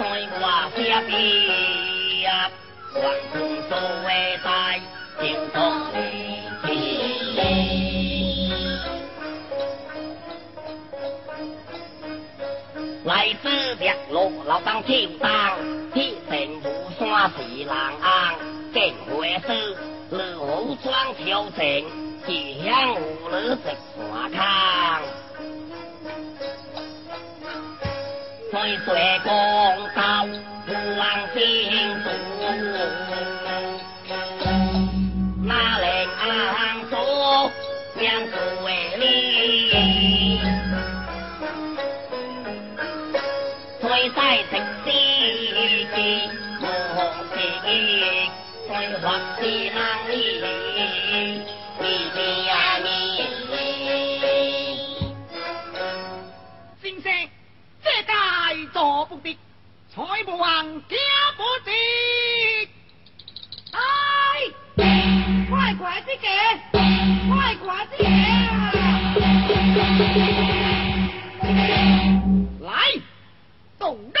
弟在我家边，还是所谓在京东里。来自日落老当跳当，铁城无山是人安，见会师日武装挑城，吉祥无日食山康。岁岁公道望心足，那令安祖两祖为力。推晒食之記，無時推或是能力，不得，才不忘，家不得。哎，快快的给，快快的给。来，动得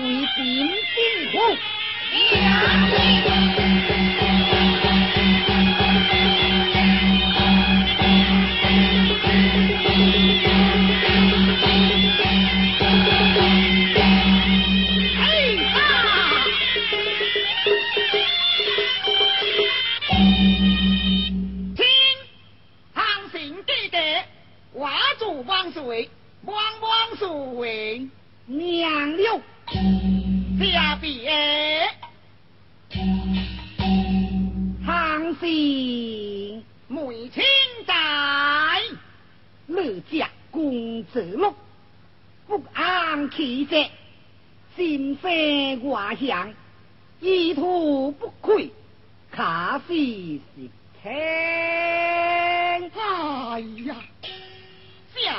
会点兵虎。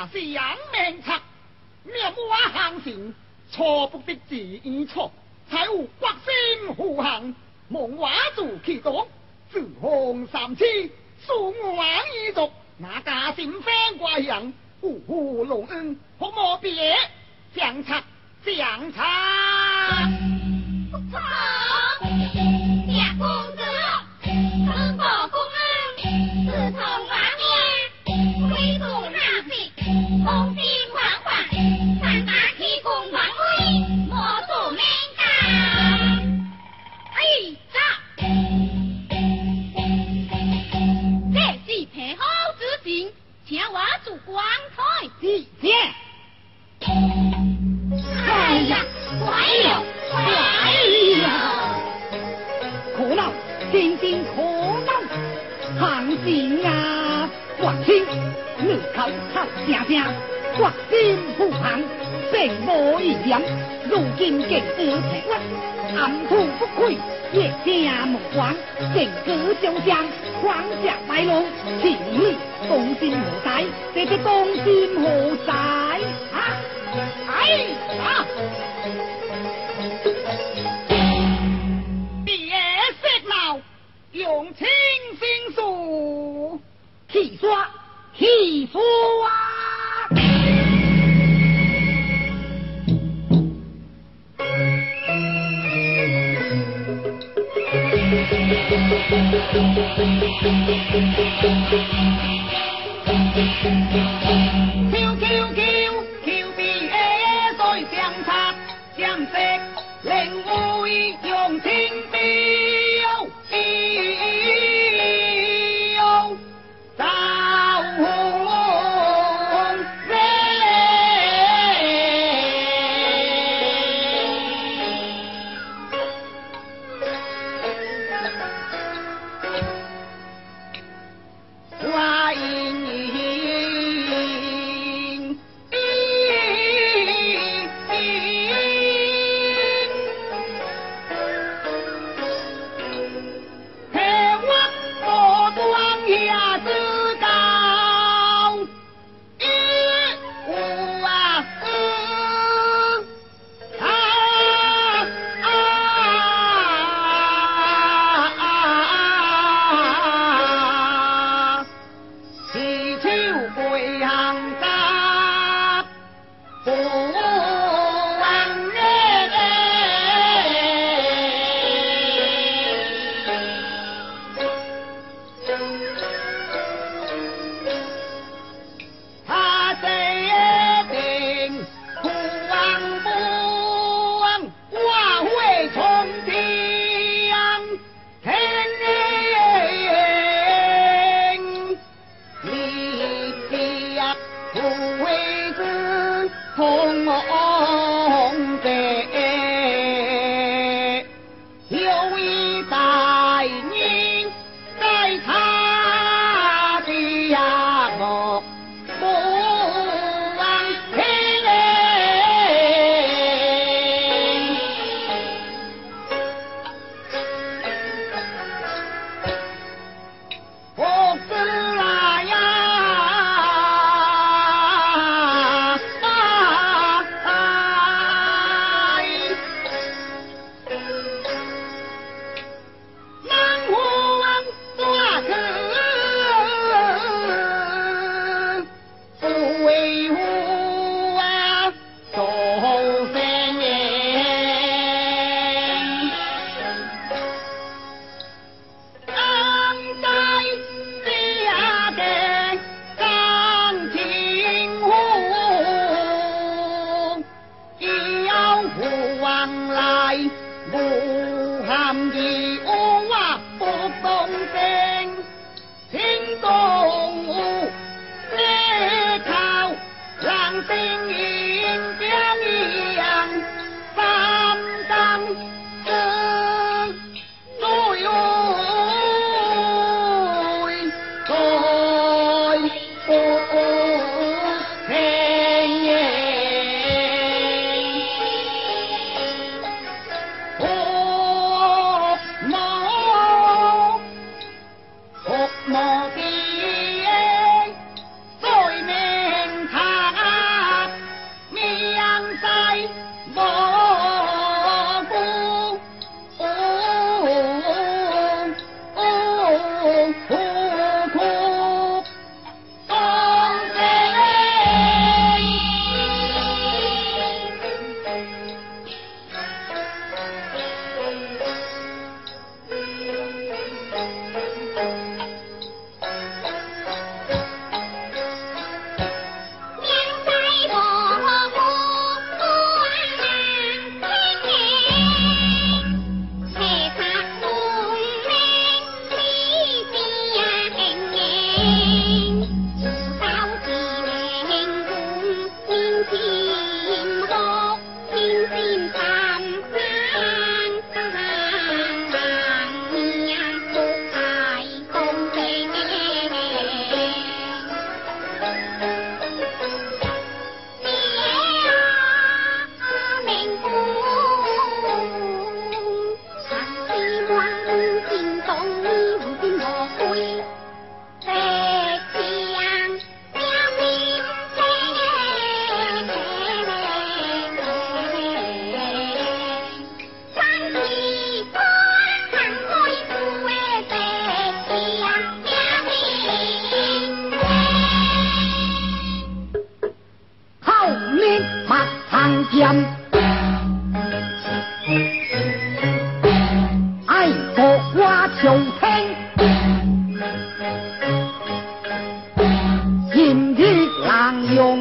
这是人命策，灭我行成，错不得自意错，才有国心护航，望我做其多，自红三次，数王一族，那家心飞怪人，呼呼隆恩，可莫别相策相策。光彩。姐姐，哎呀，坏了，坏了！苦恼，真正可恼！行情啊，国清，日口口声声，国心护航，并无一言。如今竟自平屈，暗土不愧，夜家目光，正举将相，狂下败龙，其理公心何在？这个公心何在？啊！哎呀！别色闹，用清心术，气刷气刷 Thank you.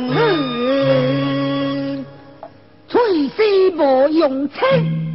日，吹丝无用清。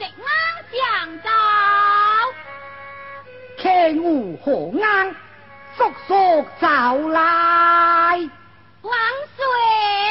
เด็ก天无何งเ缩走啦，王水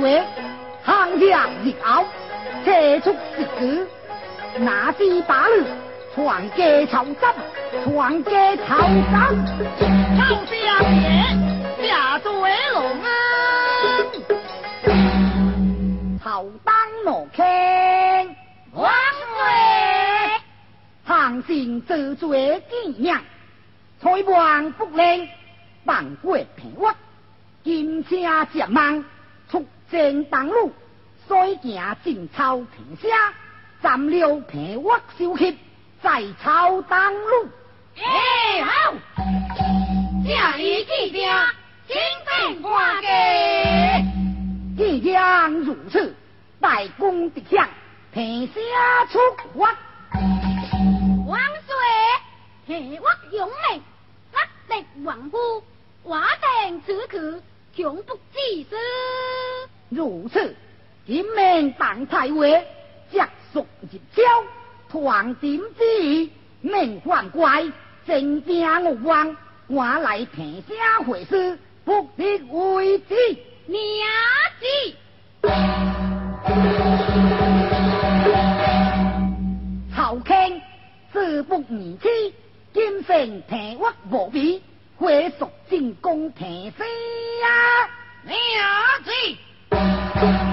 岁，行将日傲，车出四子，那是把路，传家朝政，传家朝政，朝将爷，下岁龙啊，朝当罗庆，万岁，行行自岁敬仰，财旺福灵，万国平安。金车接万。正当路，所行进草平下，暂了平我休息，在草当路。哎、好，这里记着，金兵挂机。即将如此，待公的将平下出发。王帅，平我勇猛，不的王夫，我等此刻。穷不济思。如此，金命党太尉将属入朝，团点之，命还怪，正正无王，我来提声回事，不必为之。娘子。朝廷自不言气，今生平我无比，回蜀进攻提声啊，娘子。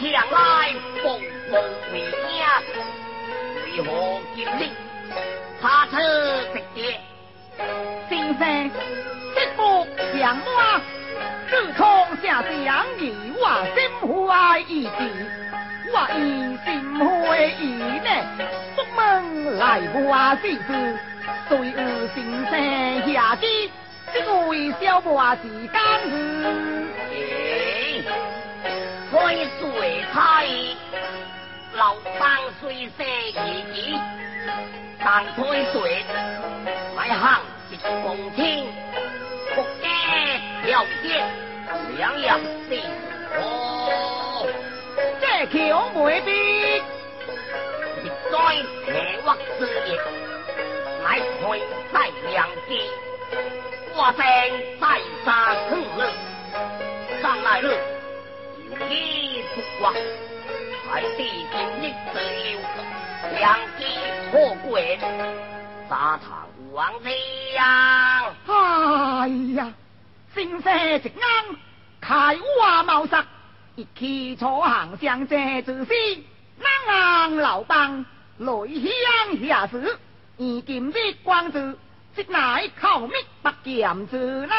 向来风风为影，为何今日他出直接？先生，这幅相我，自从下相遇我心怀意志，我以心怀意呢，出门来我事事，随有先生下机，这位小我是干。开水开，老当虽说自己，但开水来行一公卿，国家了解两样事哦。这桥未必，一灾邪恶之业，乃开在良机，我正在杀坑了，上来了，有意出国，还地今日之流，良机可贵，沙场王子呀！哎呀，先生一啱，开我茅塞，一起初行相借之时，冷硬老帮，雷响下时，而今日光子，即乃口密不剑之人。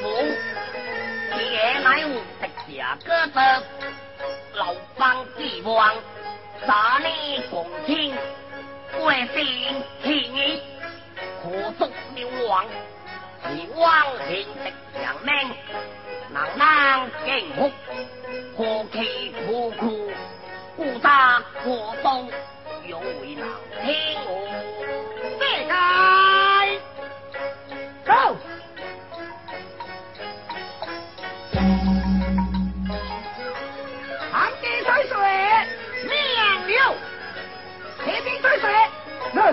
好福，夜乃无敌下歌德，老帮帝王，杀你共听，为心天意，可足流亡，是王天的强命，能能敬福，何其苦苦，孤打过冬，有为难听。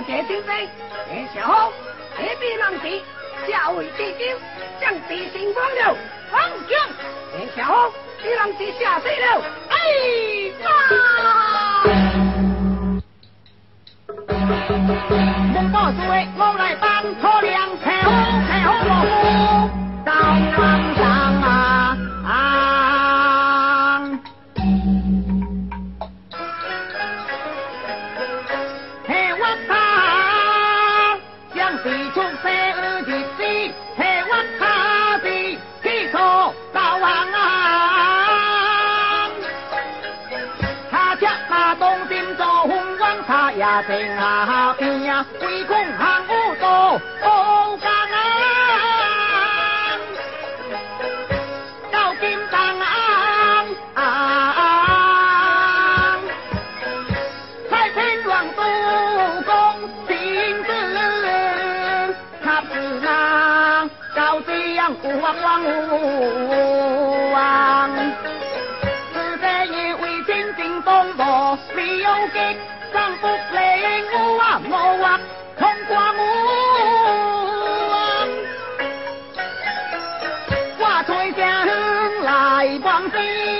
乐界精飞，谢小红铁兵浪子，下位地久，将地心光流，方将谢小红地浪子下水了，哎呀！高这样王王王。是这一位真正东坡没有给丈夫来我啊我啊通过我我吹响来往西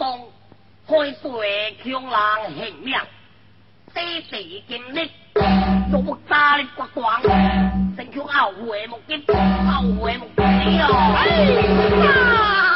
以我中，开水强浪形命，地地金力，做木大力国光，成就后悔目击，后回目击哎。呀！